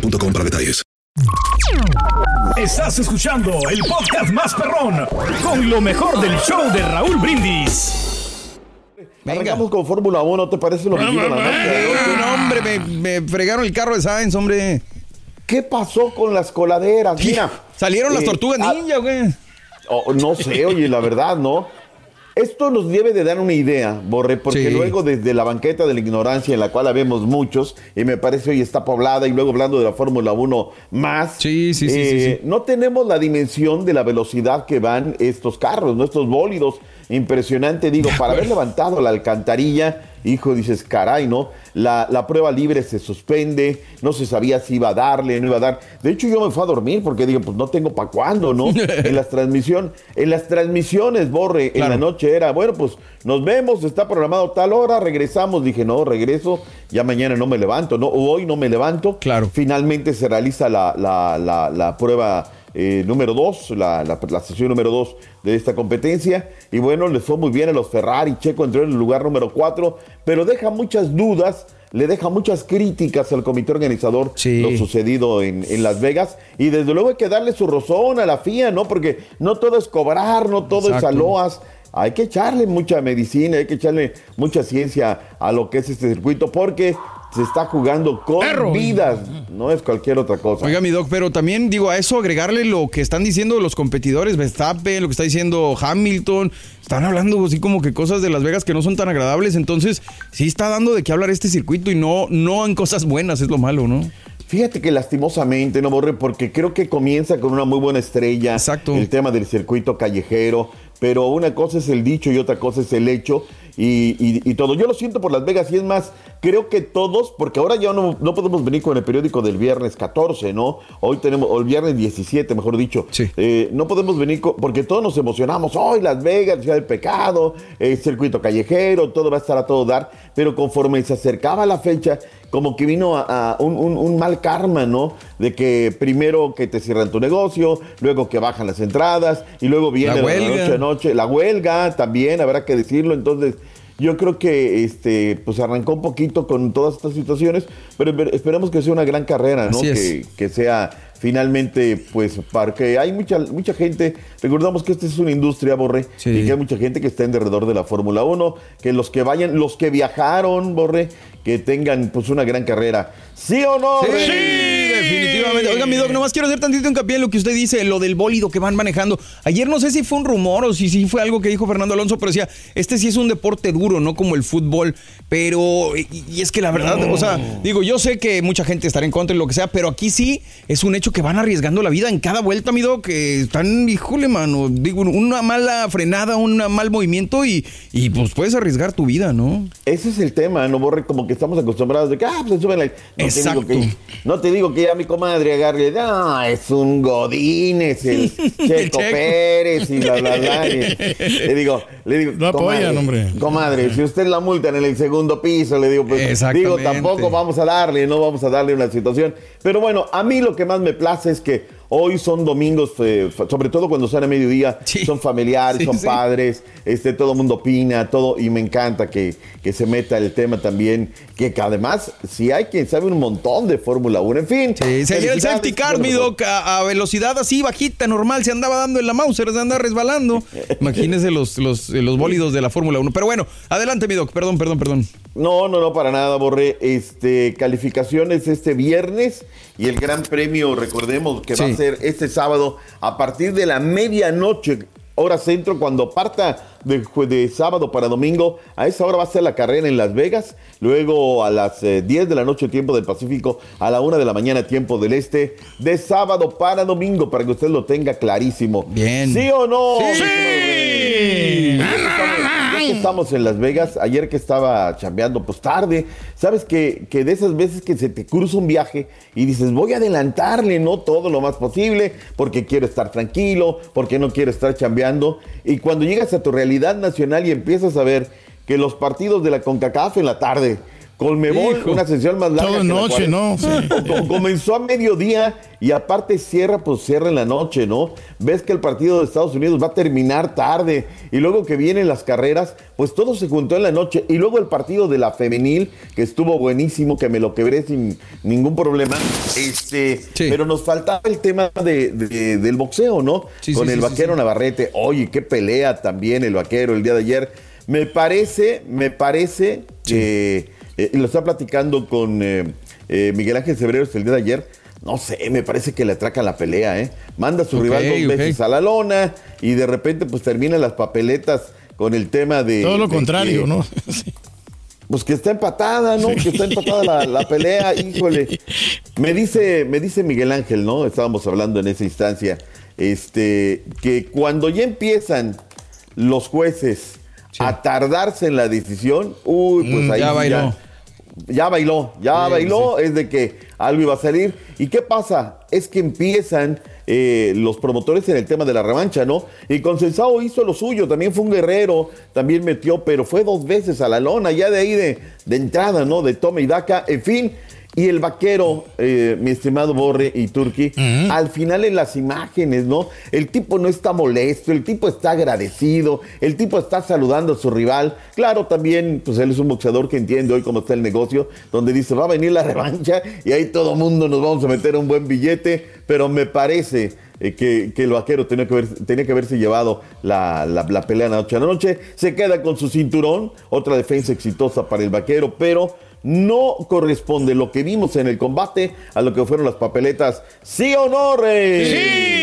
boostmobile.com para detalles. Estás escuchando el podcast más perrón con lo mejor del show de Raúl Brindis. Arrancamos con Fórmula 1, ¿te parece lo que digo la noche? No, hombre, me, me fregaron el carro de Sainz, hombre. ¿Qué pasó con las coladeras? Mira. ¿Salieron las eh, tortugas ah, ninja, güey? oh, no sé, oye, la verdad, ¿no? Esto nos debe de dar una idea, Borre, porque Sí. luego desde la banqueta de la ignorancia en la cual habemos muchos, y me parece hoy está poblada, y luego hablando de la Fórmula 1 más, Sí, sí, sí, sí, eh, sí. no tenemos la dimensión de la velocidad que van estos carros, ¿no? estos bólidos. Impresionante, digo, para haber levantado la alcantarilla, hijo, dices, caray, ¿no? La, la prueba libre se suspende, no se sabía si iba a darle, no iba a dar. De hecho, yo me fui a dormir porque digo, pues no tengo para cuándo, ¿no? en las transmisión, en las transmisiones, Borre, en la noche era, bueno, pues nos vemos, está programado tal hora, regresamos. Dije, no, regreso, ya mañana no me levanto, ¿no? O hoy no me levanto. Claro. Finalmente se realiza la, la, la, la prueba eh, número 2, la, la, la sesión número 2 de esta competencia. Y bueno, les fue muy bien a los Ferrari. Checo entró en el lugar número 4, pero deja muchas dudas. Le deja muchas críticas al comité organizador Sí. lo sucedido en, en Las Vegas. Y desde luego hay que darle su rozón a la FIA, ¿no? Porque no todo es cobrar, no todo es Exacto. aloas. Hay que echarle mucha medicina, hay que echarle mucha ciencia a lo que es este circuito, porque se está jugando con Perro. vidas, no es cualquier otra cosa. Oiga, mi doc, pero también digo a eso agregarle lo que están diciendo los competidores, Verstappen, lo que está diciendo Hamilton, están hablando así como que cosas de Las Vegas que no son tan agradables, entonces sí está dando de qué hablar este circuito y no, no en cosas buenas, es lo malo, ¿no? Fíjate que lastimosamente, no borre, porque creo que comienza con una muy buena estrella. Exacto. El tema del circuito callejero. Pero una cosa es el dicho y otra cosa es el hecho. Y, y- y todo. Yo lo siento por Las Vegas y es más, creo que todos, porque ahora ya no, no podemos venir con el periódico del viernes 14, ¿no? Hoy tenemos, o el viernes 17, mejor dicho. Sí. Eh, no podemos venir con, porque todos nos emocionamos. Hoy Las Vegas, Ciudad del Pecado, el circuito callejero, todo va a estar a todo dar. Pero conforme se acercaba la fecha, como que vino a, a un, un- un mal karma, ¿no? De que primero que te cierran tu negocio, luego que bajan las entradas y luego viene La noche a noche. La huelga también, habrá que decirlo. Entonces, yo creo que este, pues arrancó un poquito con todas estas situaciones, pero esper- esperemos que sea una gran carrera, ¿no? Es. Que, que sea finalmente, pues, porque hay mucha, mucha gente, recordamos que esta es una industria, Borre, Sí. y que hay mucha gente que está en derredor de la Fórmula 1, que los que vayan, los que viajaron, Borre, que tengan pues una gran carrera. ¿Sí o no? Sí, Oiga, mi doc, nomás quiero hacer tantito hincapié en lo que usted dice, lo del bólido que van manejando. Ayer no sé si fue un rumor o si sí fue algo que dijo Fernando Alonso, pero decía, este sí es un deporte duro, no como el fútbol. Pero, y, y es que la verdad, o sea, digo, yo sé que mucha gente estará en contra y lo que sea, pero aquí sí es un hecho que van arriesgando la vida en cada vuelta, mi doc, que están, híjole, mano, digo, una mala frenada, un mal movimiento y, y pues puedes arriesgar tu vida, ¿no? Ese es el tema, no borre como que estamos acostumbrados de que, ah, pues se suben la... No Exacto. Te digo que, no te digo que ya mi comadre agarre, no, es un godín, es el Checo. Pérez y bla, bla, bla. Y le digo, le digo, No apoyan, comadre, hombre. Comadre, si usted la multan en el segundo piso, le digo, pues, digo, tampoco vamos a darle, no vamos a darle una situación. Pero bueno, a mí lo que más me place es que hoy son domingos, eh, sobre todo cuando son a mediodía, Sí. son familiares, Sí, son sí. padres, este, todo el mundo opina, todo, y me encanta que, que se meta el tema también, que, además, si hay quien sabe un montón de Fórmula 1, en fin. Sí, se el safety car, mi bueno, doc, a, a velocidad así bajita, normal, se andaba dando en la Mauser, se anda resbalando. Imagínese los, los, los bólidos de la Fórmula 1. Pero bueno, adelante, mi doc, perdón, perdón, perdón. No, no, no, para nada, Borré. Este, calificaciones este viernes y el gran premio, recordemos que va Sí. a ser este sábado a partir de la medianoche, hora centro, cuando parta de, sábado para domingo. A esa hora va a ser la carrera en Las Vegas. Luego a las eh, 10 de la noche, tiempo del Pacífico, a la 1 de la mañana, tiempo del Este. De sábado para domingo, para que usted lo tenga clarísimo. Bien. ¿Sí o no? ¡Sí! Ya que estamos en Las Vegas, ayer que estaba chambeando, pues tarde, sabes que, que de esas veces que se te cruza un viaje y dices, voy a adelantarle, no todo lo más posible, porque quiero estar tranquilo, porque no quiero estar chambeando. Y cuando llegas a tu realidad nacional y empiezas a ver que los partidos de la CONCACAF en la tarde, Colmebol, Hijo. una sesión más larga. La noche, cual- ¿no? Sí. Comenzó a mediodía y aparte cierra, pues cierra en la noche, ¿no? Ves que el partido de Estados Unidos va a terminar tarde y luego que vienen las carreras, pues todo se juntó en la noche y luego el partido de la femenil, que estuvo buenísimo, que me lo quebré sin ningún problema, este, Sí. pero nos faltaba el tema de, de- del boxeo, ¿no? Sí, Con sí, el vaquero sí. Navarrete, oye, qué pelea también el vaquero el día de ayer. Me parece, me parece que, eh, lo estaba platicando con eh, eh, Miguel Ángel Cebreros el día de ayer, no sé, me parece que le atracan la pelea, ¿eh? Manda a su rival dos veces a la lona y de repente pues terminan las papeletas con el tema de... Todo lo de contrario, que- ¿no? Pues que está empatada, ¿no? Que está empatada la, la pelea, híjole. Me dice, me dice Miguel Ángel, ¿no? Estábamos hablando en esa instancia, este, que cuando ya empiezan los jueces a tardarse en la decisión, uy, pues Mm, ahí ya bailó. Ya bailó, ya Sí, bailó, es de que algo iba a salir. ¿Y qué pasa? Es que empiezan eh, los promotores en el tema de la revancha, ¿no? Y Consensado hizo lo suyo, también fue un guerrero, también metió, pero fue dos veces a la lona, ya de ahí de, de entrada, ¿no? De toma y daca, en fin. Y el vaquero, eh, mi estimado Borre y Turki, al final en las imágenes, ¿no? El tipo no está molesto, el tipo está agradecido, el tipo está saludando a su rival. Claro, también, pues él es un boxeador que entiende hoy cómo está el negocio, donde dice, va a venir la revancha y ahí todo mundo nos vamos a meter un buen billete, pero me parece eh, que, que el vaquero tenía que, haber- tenía que haberse llevado la, la, la pelea noche a la noche. Se queda con su cinturón, otra defensa exitosa para el vaquero, pero no corresponde lo que vimos en el combate a lo que fueron las papeletas. ¿Sí o no, Rey?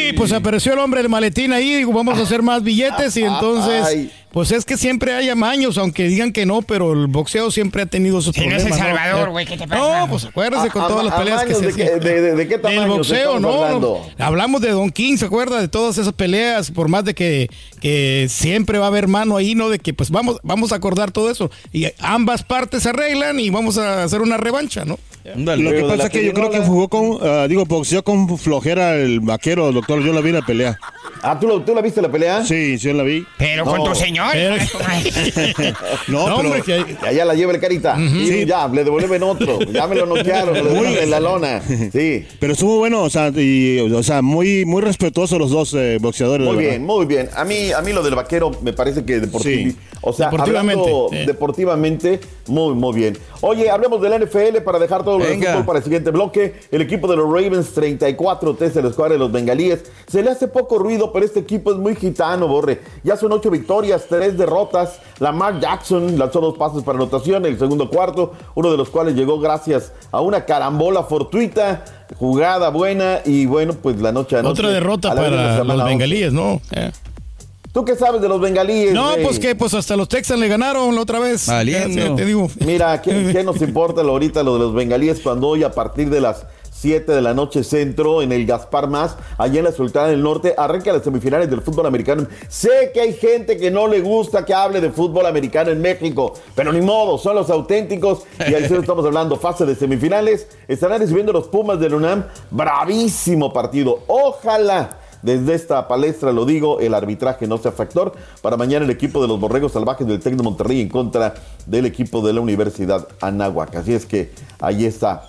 Sí, pues apareció el hombre del maletín ahí, digo, vamos a hacer más billetes y entonces, Ay. Pues es que siempre hay amaños, aunque digan que no, pero el boxeo siempre ha tenido sus Si no es problemas. El Salvador, güey, ¿qué te pasa? No, pues acuérdese con A- todas las peleas que se hacían. de- de- de qué Del tamaños boxeo, estamos no, hablando? no. Hablamos de Don King, ¿se acuerda? De todas esas peleas, por más de que, que siempre va a haber mano ahí, ¿no? De que pues vamos, vamos a acordar todo eso. Y ambas partes se arreglan y vamos a hacer una revancha, ¿no? Lo que pasa es que yo creo que jugó con, ah, digo, boxeó con flojera el vaquero, doctor. Yo la vi en la pelea. Ah, ¿tú, lo- ¿tú la viste la pelea? Sí, sí, la vi. Pero con No. tu señor. Pero- No, No, pero hombre, que ya la lleva el carita. Y ya, le devuelven otro. Ya me lo noquearon, le devuelven en la lona. Sí. pero estuvo bueno, o sea, y, o sea, muy, muy respetuosos los dos eh, boxeadores. Muy bien, muy bien. A mí, a mí lo del vaquero me parece que deportivo. Sí. O sea, Deportivamente, hablando sí. deportivamente, muy, muy bien. Oye, hablemos del NFL para dejar todo lo del Venga. fútbol para el siguiente bloque. El equipo de los Ravens, 34 test de la escuadra de los bengalíes. Se le hace poco ruido, pero este equipo es muy gitano, Borre. Ya son ocho victorias, tres derrotas. Lamar Jackson lanzó dos pases para anotación en el segundo cuarto, uno de los cuales llegó gracias a una carambola fortuita. Jugada buena y bueno, pues la noche a noche. Otra derrota a la vez de la para los 11. bengalíes, ¿no? Eh. ¿Tú qué sabes de los bengalíes? No, Rey? pues que pues hasta los Texans le ganaron la otra vez. Valiendo. Ya te digo. Mira, ¿qué, qué nos importa lo ahorita lo de los bengalíes cuando hoy a partir de las 7 de la noche centro en el Gaspar Más, allá en la Sultana del Norte, arranca las semifinales del fútbol americano. Sé que hay gente que no le gusta que hable de fútbol americano en México, pero ni modo, son los auténticos y ahí sí estamos hablando, fase de semifinales, estarán recibiendo los Pumas del UNAM, bravísimo partido, ojalá. Desde esta palestra lo digo, el arbitraje no sea factor. Para mañana el equipo de los Borregos Salvajes del Tec de Monterrey en contra del equipo de la Universidad Anáhuac. Así es que ahí está.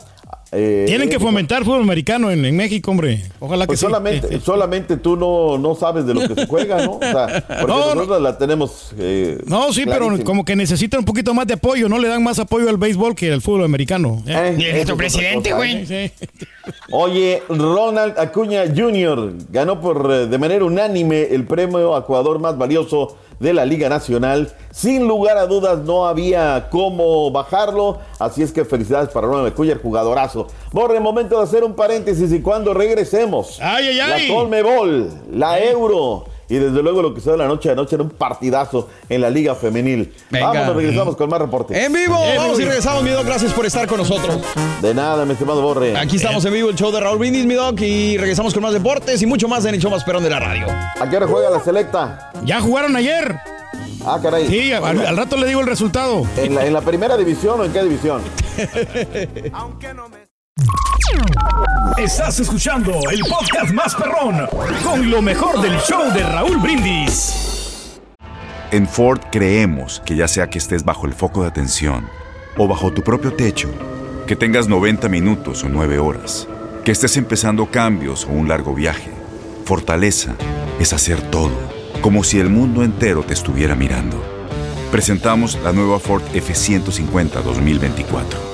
Eh, Tienen que eh, fomentar fútbol americano en, en México, hombre. Ojalá Pues que sí. solamente, solamente tú no, no sabes de lo que se juega, ¿no? O sea, porque No, no. nosotros la tenemos. eh, No, sí, pero como que necesitan un poquito más de apoyo, no le dan más apoyo al béisbol que al fútbol americano. ¿eh? Eh, Ni el otra presidente, güey. Sí. Oye, Ronald Acuña Jr. ganó por de manera unánime el premio a jugador más valioso de la Liga Nacional. Sin lugar a dudas no había cómo bajarlo, así es que felicidades para Ronald Acuña, jugadorazo. Borre, momento de hacer un paréntesis y cuando regresemos, Ay, ay, ay. la Colmebol, la Euro y desde luego lo que se da la noche de anoche era un partidazo en la Liga Femenil. Venga. Vamos, regresamos con más reportes. En vivo, En vamos y regresamos, mi Doc. Gracias por estar con nosotros. De nada, mi estimado Borre. Aquí estamos en vivo, el show de Raúl Brindis, mi Doc, y regresamos con más deportes y mucho más en el show más perón de la radio. ¿A qué hora juega la selecta? Ya jugaron ayer. Ah, caray. Sí, al, al rato le digo el resultado. ¿En la, en la primera división o en qué división? Estás escuchando el podcast más perrón con lo mejor del show de Raúl Brindis. En Ford creemos que ya sea que estés bajo el foco de atención o bajo tu propio techo, que tengas 90 minutos o 9 horas, que estés empezando cambios o un largo viaje, fortaleza es hacer todo, como si el mundo entero te estuviera mirando. Presentamos la nueva Ford F150 2024.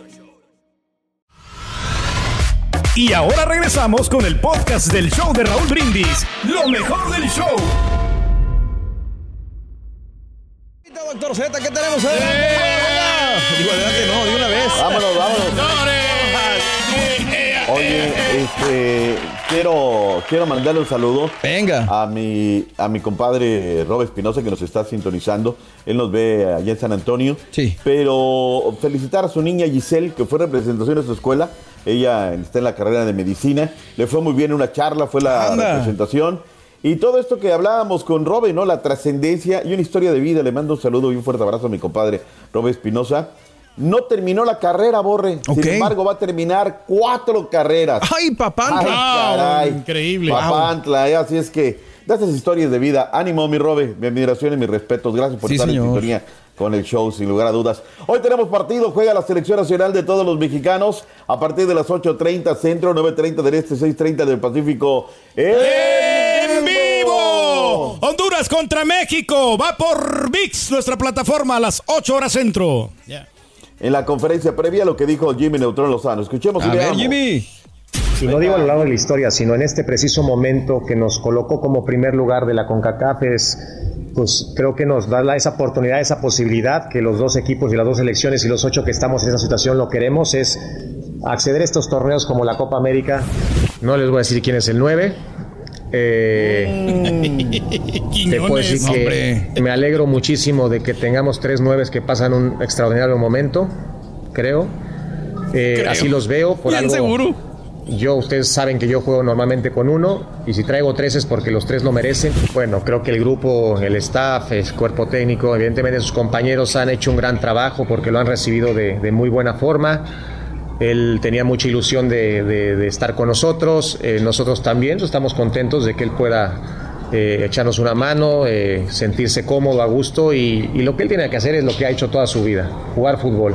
Y ahora regresamos con el podcast del show de Raúl Brindis, lo mejor del show. Doctor Z, ¿qué tenemos adelante? Digo, adelante, no, de una vez. Vámonos, vámonos. Oye, este, quiero, quiero mandarle un saludo Venga. a mi, a mi compadre Rob Espinosa que nos está sintonizando. Él nos ve allá en San Antonio. Sí. Pero felicitar a su niña Giselle, que fue representación de su escuela. Ella está en la carrera de medicina. Le fue muy bien una charla, fue la Anda. representación. Y todo esto que hablábamos con Robe, ¿no? La trascendencia y una historia de vida. Le mando un saludo y un fuerte abrazo a mi compadre Robe Espinosa. No terminó la carrera, Borre. Sin embargo, va a terminar cuatro carreras. ¡Ay, papá! Ay, Wow, caray. increíble. Papantla, eh, así es que de estas historias de vida. Ánimo, mi Robe. Mi admiración y mis respetos. Gracias por Sí, estar señor. en sintonía con el show, sin lugar a dudas. Hoy tenemos partido. Juega la selección nacional de todos los mexicanos a partir de las 8.30 centro, 9.30 del este, 6.30 del Pacífico. ¡En vivo! Honduras contra México. Va por VIX, nuestra plataforma, a las 8 horas centro. En la conferencia previa, lo que dijo Jimmy Neutrón Lozano. Escuchemos y A ver. Jimmy. Si no digo a lo largo de la historia, sino en este preciso momento que nos colocó como primer lugar de la CONCACAF, es, pues creo que nos da la- esa oportunidad, esa posibilidad que los dos equipos y las dos selecciones y los ocho que estamos en esa situación lo queremos, es acceder a estos torneos como la Copa América. No les voy a decir quién es el 9. te puedo decir hombre. que me alegro muchísimo de que tengamos tres nueves que pasan un extraordinario momento, creo. Eh, Creo. Así los veo. Por Bien algo, seguro. yo, ustedes saben que yo juego normalmente con uno y si traigo tres es porque los tres lo merecen. Bueno, creo que el grupo, el staff, el cuerpo técnico, evidentemente sus compañeros han hecho un gran trabajo porque lo han recibido de, de muy buena forma. Él tenía mucha ilusión de, de- de estar con nosotros, eh, nosotros también estamos contentos de que él pueda eh, echarnos una mano, eh, sentirse cómodo, a gusto y, y lo que él tiene que hacer es lo que ha hecho toda su vida, jugar fútbol.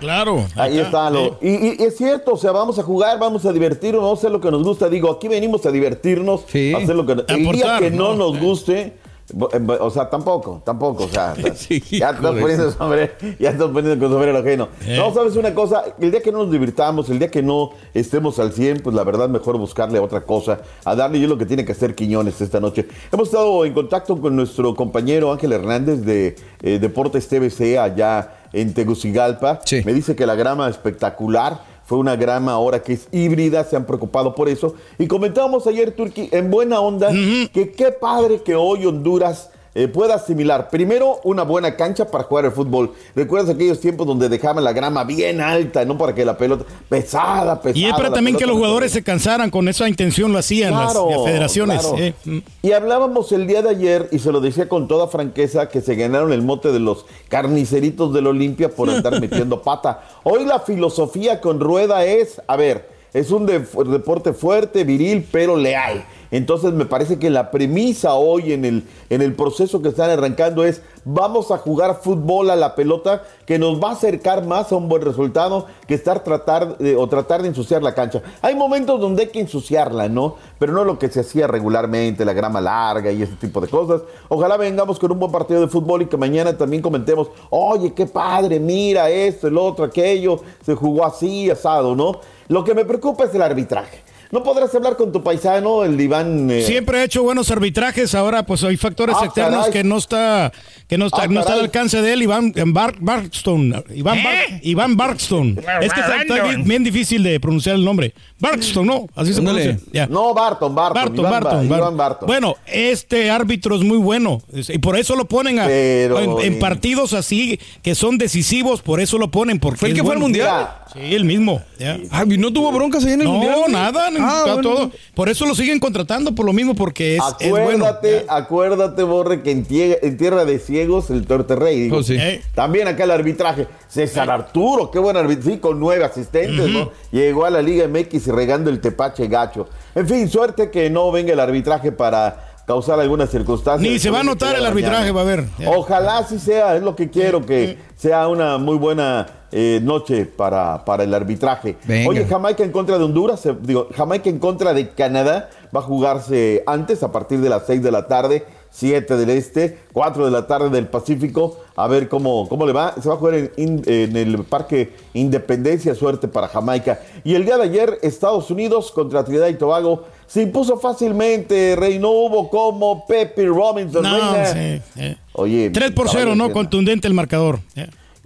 Claro. Ahí está. Lo, y, y- y es cierto, o sea, vamos a jugar, vamos a divertirnos, vamos a hacer lo que nos gusta. Digo, aquí venimos a divertirnos, Sí. a hacer lo que El día que no, ¿no? nos guste, eh, o sea, tampoco, tampoco, o sea, Sí, ya estás poniendo sombrero, ya estás poniendo con sombrero ajeno. Eh. No, sabes una cosa, el día que no nos divirtamos, el día que no estemos al 100, pues la verdad mejor buscarle a otra cosa, a darle yo lo que tiene que hacer Quiñones esta noche. Hemos estado en contacto con nuestro compañero Ángel Hernández de eh, Deportes TVC allá en Tegucigalpa. Me dice que la grama espectacular. Fue una grama ahora que es híbrida, se han preocupado por eso. Y comentábamos ayer, Turki, en buena onda, que qué padre que hoy Honduras eh, pueda asimilar primero una buena cancha para jugar el fútbol. ¿Recuerdas aquellos tiempos donde dejaban la grama bien alta, no para que la pelota pesada, pesada? Y es para también que los jugadores se cansaran, con esa intención lo hacían Claro, las federaciones. claro. eh. Mm. Y hablábamos el día de ayer, y se lo decía con toda franqueza, que se ganaron el mote de los carniceritos del Olimpia por andar metiendo pata. Hoy la filosofía con Rueda es, a ver, es un de- deporte fuerte, viril, pero leal. Entonces me parece que la premisa hoy en el, en el proceso que están arrancando es vamos a jugar fútbol a la pelota que nos va a acercar más a un buen resultado que estar tratar de, o tratar de ensuciar la cancha. Hay momentos donde hay que ensuciarla, ¿no? Pero no lo que se hacía regularmente, la grama larga y ese tipo de cosas. Ojalá vengamos con un buen partido de fútbol y que mañana también comentemos, oye, qué padre, mira esto, el otro, aquello, se jugó así, asado, ¿no? Lo que me preocupa es el arbitraje. ¿No podrás hablar con tu paisano, el Iván? eh, Siempre ha hecho buenos arbitrajes, ahora pues hay factores Ah, externos caray. que no está que no está, Ah, no está al alcance de él, Iván Bar, Barkstone, Iván, Bar- Iván Barkstone. Es que está, está bien, bien difícil de pronunciar el nombre. Barkstone, no, así se pronuncia. Ya. No, Barton, Barton. Barton, Iván, Barton, Ba- Barton. Iván Barton. Bueno, este árbitro es muy bueno y por eso lo ponen a- Pero, en, en eh, partidos así que son decisivos, por eso lo ponen. Porque ¿Fue el que fue al mundial? Mira, Sí, el mismo. ya. Ah, ¿y no tuvo broncas ahí en el No, mundial? güey? nada, no, Ah, está bueno. todo. Por eso lo siguen contratando, por lo mismo, porque es, es bueno. acuérdate, acuérdate, Borre, que en, tie- en tierra de ciegos el torterrey. digo. Oh, sí. Eh. También acá el arbitraje. César Arturo, qué buen árbitro. Sí, con nueve asistentes, ¿no? Llegó a la Liga MX y regando el tepache gacho. En fin, suerte que no venga el arbitraje para causar alguna circunstancia. Ni se va a notar el arbitraje, va a ver. Ojalá así sea, es lo que quiero, que sea una muy buena eh, noche para, para el arbitraje. Venga. Oye, Jamaica en contra de Honduras, digo, Jamaica en contra de Canadá va a jugarse antes, a partir de las 6 de la tarde, 7 del Este, 4 de la tarde del Pacífico, a ver cómo, cómo le va. Se va a jugar en, in- en el Parque Independencia, suerte para Jamaica. Y el día de ayer, Estados Unidos contra Trinidad y Tobago se impuso fácilmente, Rey, no hubo como Pepe Robinson. No, sí, eh. Oye, 3 por 0, caballo, ¿no? Contundente el marcador.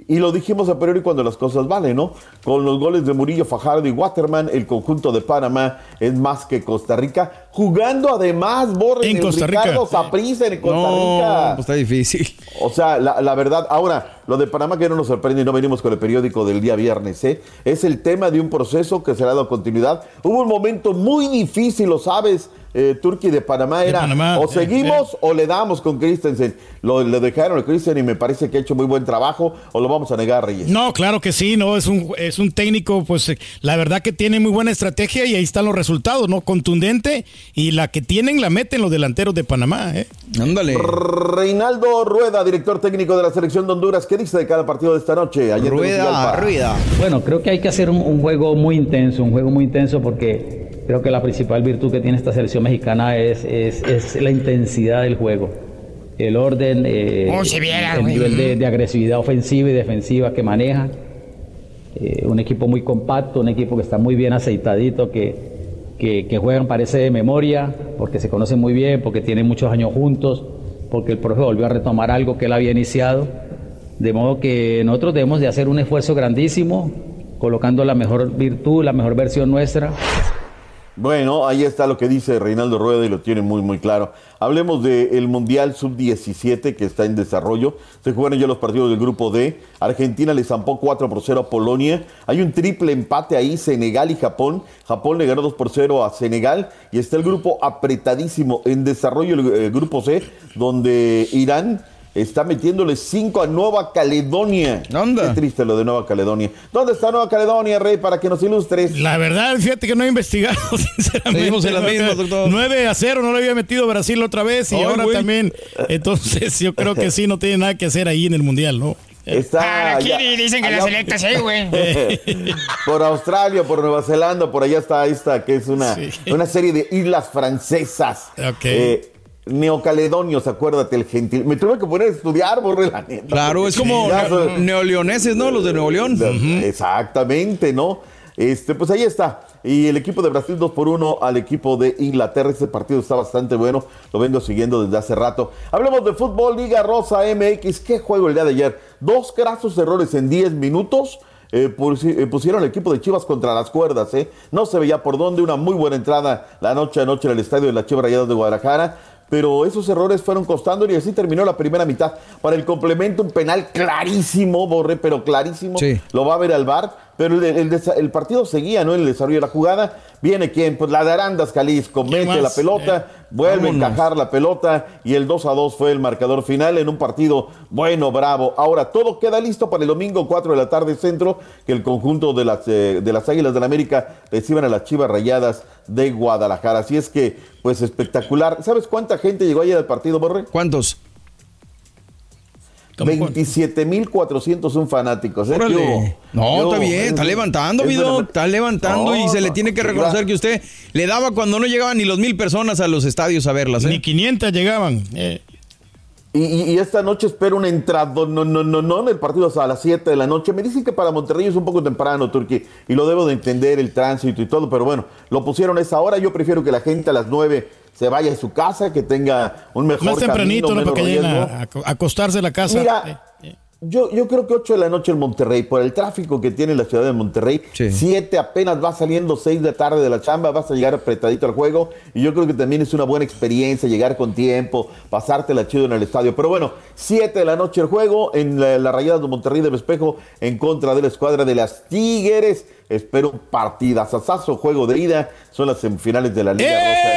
Y lo dijimos a priori cuando las cosas valen, ¿no? Con los goles de Murillo, Fajardo y Waterman, el conjunto de Panamá es más que Costa Rica. Jugando además, Borre, En Costa Rica. Ricardo en Costa No, Rica. pues está difícil. O sea, la, la verdad, ahora, lo de Panamá que no nos sorprende y no venimos con el periódico del día viernes, ¿eh? Es el tema de un proceso que será dado continuidad. Hubo un momento muy difícil, lo sabes, eh, Turquía de Panamá era Panamá, o eh, seguimos o le damos con Christensen. Lo, le dejaron a Christensen y me parece que ha hecho muy buen trabajo o lo vamos a negar, Reyes. No, claro que sí, no, es un, es un técnico, pues eh, la verdad que tiene muy buena estrategia y ahí están los resultados, ¿no? Contundente y la que tienen la meten los delanteros de Panamá, ¿eh? Ándale. Reinaldo Rueda, director técnico de la selección de Honduras, ¿qué dice de cada partido de esta noche? En Rueda, rueda. Bueno, creo que hay que hacer un, un juego muy intenso, un juego muy intenso porque creo que la principal virtud que tiene esta selección mexicana es, es, es la intensidad del juego. El orden, eh, Oh, si viera, el nivel de, de agresividad ofensiva y defensiva que maneja. Eh, un equipo muy compacto, un equipo que está muy bien aceitadito, que, que, juegan parece de memoria, porque se conocen muy bien, porque tienen muchos años juntos, porque el profe volvió a retomar algo que él había iniciado. De modo que nosotros debemos de hacer un esfuerzo grandísimo, colocando la mejor virtud, la mejor versión nuestra. Bueno, ahí está lo que dice Reinaldo Rueda y lo tiene muy, muy claro. Hablemos del Mundial Sub-17 que está en desarrollo. Se jugaron ya los partidos del grupo D. Argentina le zampó 4 por 0 a Polonia. Hay un triple empate ahí, Senegal y Japón. Japón le ganó 2 por 0 a Senegal. Y está el grupo apretadísimo en desarrollo, el, eh, grupo C, donde Irán está metiéndole 5 a Nueva Caledonia. Anda. Qué triste lo de Nueva Caledonia. ¿Dónde está Nueva Caledonia, Rey, para que nos ilustres? La verdad, fíjate que no he investigado, sinceramente. Seguimos en las mismas, doctor. 9 a 0, no lo había metido Brasil otra vez y Ay, ahora güey. también. Entonces, yo creo que sí, no tiene nada que hacer ahí en el Mundial, ¿no? Está Aquí allá- dicen que la allá- selecta sí, güey. por Australia, por Nueva Zelanda, por allá está esta, que es una, Sí. una serie de islas francesas. Ok. Eh, neocaledonios, acuérdate, el gentil. Me tuve que poner a estudiar, borre la neta. Claro, es como ne- neoleoneses, ¿no? Los de Nuevo León. Exactamente, ¿no? Este, pues ahí está. Y el equipo de Brasil 2 por 1 al equipo de Inglaterra. Este partido está bastante bueno. Lo vengo siguiendo desde hace rato. Hablemos de fútbol, Liga Rosa MX. ¿Qué juego el día de ayer? Dos grasos errores en 10 minutos. Eh, eh, pusieron el equipo de Chivas contra las cuerdas, ¿eh? No se veía por dónde, una muy buena entrada la noche a noche en el estadio de la Chivas Rayadas de Guadalajara, pero esos errores fueron costando y así terminó la primera mitad. Para el complemento, un penal clarísimo, Borre, pero clarísimo. Sí. Lo va a ver al bar, pero el, el desa- el partido seguía, ¿no? El desarrollo de la jugada. Viene quién? Pues la de Arandas Jalisco, mete la pelota, vuelve Vámonos. a encajar la pelota y el 2 a 2 fue el marcador final en un partido bueno, bravo. Ahora todo queda listo para el domingo 4 de la tarde centro, que el conjunto de las, eh, de las Águilas del la América reciban a las Chivas Rayadas de Guadalajara. Así es que, pues espectacular. ¿Sabes cuánta gente llegó ayer al partido, Borre? ¿Cuántos? ¿Cómo cuánto? 27.401 fanáticos. ¿eh? No, ¿Qué está bien, Es- está levantando, una- está levantando y No, se le tiene que reconocer que usted le daba cuando no llegaban ni los mil personas a los estadios a verlas, Ni ¿eh? 500 llegaban. eh. Y, y- y esta noche espero una entrada, no, no, no, no, en el partido es a las 7 de la noche. Me dicen que para Monterrey es un poco temprano, Turquía, y lo debo de entender, el tránsito y todo, pero bueno, lo pusieron a esa hora. Yo prefiero que la gente a las 9 se vaya a su casa, que tenga un mejor Más tempranito, camino, ¿no? Para que a, a acostarse en la casa. Mira, Eh, eh. Yo, yo creo que 8 de la noche en Monterrey, por el tráfico que tiene la ciudad de Monterrey, Sí. 7 apenas va saliendo 6 de la tarde de la chamba, vas a llegar apretadito al juego y yo creo que también es una buena experiencia llegar con tiempo, pasártela chido en el estadio. Pero bueno, 7 de la noche el juego en la, la Rayada de Monterrey de Espejo en contra de la escuadra de las Tigres. Espero un partidazazazo, juego de ida, son las semifinales de la Liga Rosa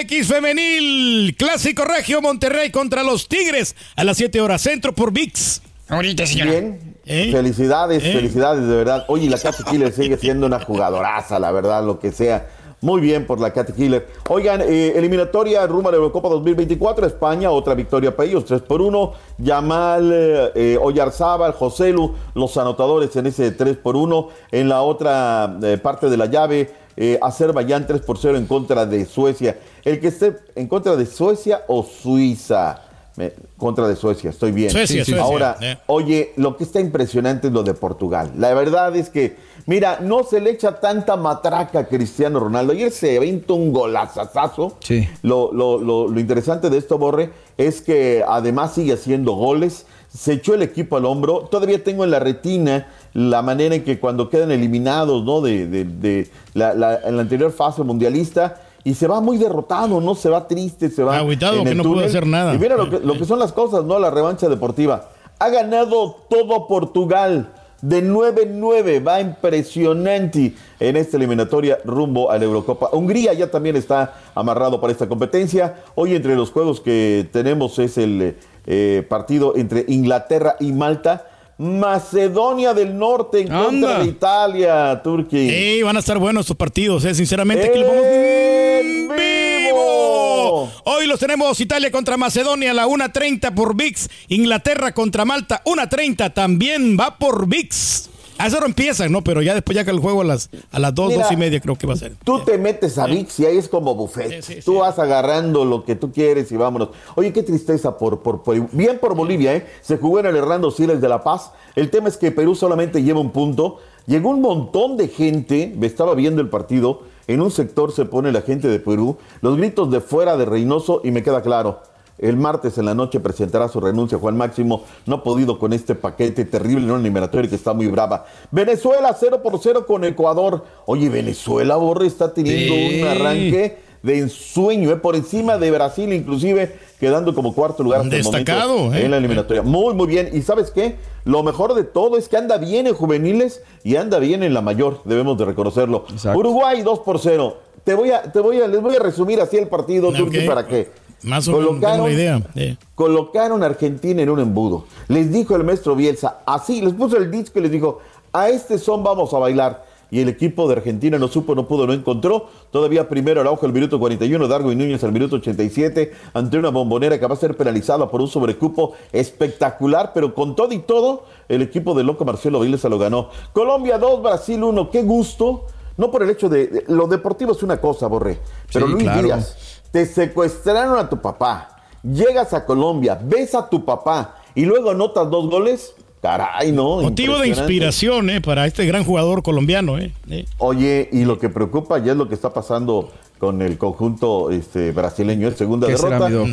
MX Femenil, Clásico Regio Monterrey contra los Tigres a las 7 horas centro por VIX. Ahorita, señora. Bien. ¿Eh? Felicidades, ¿Eh? felicidades, de verdad. Oye, la Katy Killer sigue siendo una jugadoraza, la verdad, lo que sea. Muy bien por la Katy Killer. Oigan, eh, eliminatoria rumbo a la Eurocopa 2024, España, otra victoria para ellos, 3 por 1. Yamal, eh, Oyarzábal, Joselu, los anotadores en ese 3 por 1. En la otra eh, parte de la llave, eh, Azerbaiyán 3 por 0 en contra de Suecia. El que esté en contra de Suecia o Suiza. Me- contra de Suecia, estoy bien. Suecia, Suecia, Ahora, eh. Oye, lo que está impresionante es lo de Portugal. La verdad es que, mira, no se le echa tanta matraca a Cristiano Ronaldo. Ayer se aventó un golazazazo. Sí. Lo, lo- lo- lo interesante de esto, Borre, es que además sigue haciendo goles. Se echó el equipo al hombro. Todavía tengo en la retina la manera en que cuando quedan eliminados, ¿no? De, de- de la, la- en la anterior fase mundialista. Y se va muy derrotado, ¿no? Se va triste, se va. Agüitado, en que el no pudo hacer nada. Y mira lo que, lo que son las cosas, ¿no? La revancha deportiva. Ha ganado todo Portugal. De 9-9, va impresionante en esta eliminatoria rumbo a la Eurocopa. Hungría ya también está amarrado para esta competencia. Hoy entre los juegos que tenemos es el eh, partido entre Inglaterra y Malta. Macedonia del Norte en contra de Italia, Turquía. Sí, van a estar buenos estos partidos, eh. sinceramente. Aquí vamos ¡En vivo. vivo! Hoy los tenemos Italia contra Macedonia la 1.30 por VIX, Inglaterra contra Malta 1.30 también va por VIX. A eso no empiezan, ¿no? Pero ya después ya que el juego a las, a las 2, Mira, 2 y media creo que va a ser. Tú te metes a VIX y ahí es como buffet. Sí, sí, tú sí. vas agarrando lo que tú quieres y vámonos. Oye, qué tristeza por, por, por- bien por Bolivia, ¿eh? Se jugó en el Hernando Siles de La Paz. El tema es que Perú solamente lleva un punto. Llegó un montón de gente, me estaba viendo el partido. En un sector se pone la gente de Perú, los gritos de fuera de Reynoso y me queda claro. El martes en la noche presentará su renuncia Juan Máximo, no ha podido con este paquete terrible en una eliminatoria que está muy brava. Venezuela 0 por 0 con Ecuador. Oye, Venezuela, Borre, está teniendo Sí. un arranque de ensueño, ¿eh? por encima de Brasil, inclusive quedando como cuarto lugar hasta el Destacado, momento ¿eh? en la eliminatoria. Muy, muy bien. ¿Y sabes qué? Lo mejor de todo es que anda bien en juveniles y anda bien en la mayor, debemos de reconocerlo. Exacto. Uruguay 2 por 0. Te voy a, te voy a, les voy a resumir así el partido, para que Más o menos tengo una idea. eh. Colocaron a Argentina en un embudo. Les dijo el maestro Bielsa, así, les puso el disco y les dijo, a este son vamos a bailar. Y el equipo de Argentina no supo, no pudo, no encontró. Todavía primero Araujo al minuto 41, Dargo y Núñez al minuto 87, ante una bombonera que va a ser penalizada por un sobrecupo espectacular, pero con todo y todo, el equipo de Loco Marcelo Bielsa lo ganó. Colombia 2, Brasil 1, qué gusto. No por el hecho de, de- lo deportivo es una cosa, Borré. Pero Sí, Luis claro. Díaz, te secuestraron a tu papá, llegas a Colombia, ves a tu papá y luego anotas dos goles, Caray, ¿no? Motivo de inspiración, ¿eh? Para este gran jugador colombiano, ¿eh? ¿Eh? Oye, y lo que preocupa ya es lo que está pasando con el conjunto este, brasileño, es segunda ¿Qué será, derrota.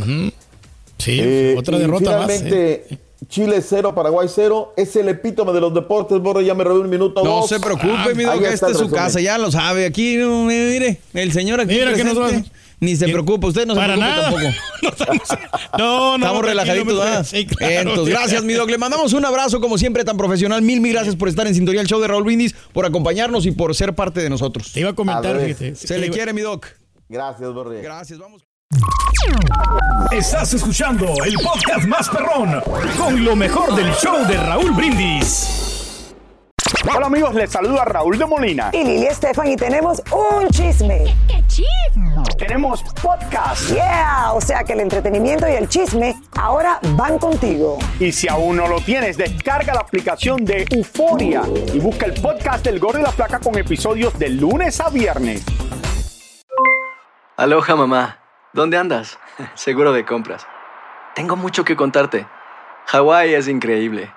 Sí, Eh, otra derrota más. finalmente, ¿eh? Chile 0, Paraguay 0. Es el epítome de los deportes, Borre. Ya me robé un minuto. No dos. se preocupe, Ah, mi ahí está esta el es su resumen. casa, ya lo sabe. Aquí, no, mire, el señor aquí Mira que nos Ni se preocupe, usted no se Para preocupe nada. tampoco. No, estamos, no, no, Estamos relajaditos, ¿verdad? sí, claro, Entonces, gracias, mi doc. Le mandamos un abrazo, como siempre, tan profesional. Mil, mil gracias por estar en sintonía del show de Raúl Brindis, por acompañarnos y por ser parte de nosotros. Te iba a comentar, A fíjate. Se le iba- quiere, mi doc. Gracias, Borre. Gracias, vamos. Estás escuchando el podcast más perrón con lo mejor del show de Raúl Brindis. Hola amigos, les saluda Raúl de Molina. Y Lili Estefan y tenemos un chisme. ¡Qué chisme! Tenemos podcast. Yeah, o sea que el entretenimiento y el chisme ahora van contigo. Y si aún no lo tienes, descarga la aplicación de Euforia y busca el podcast del Gordo y la Placa con episodios de lunes a viernes. Aloha mamá, ¿dónde andas? Seguro de compras. Tengo mucho que contarte. Hawái es increíble.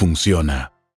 funciona.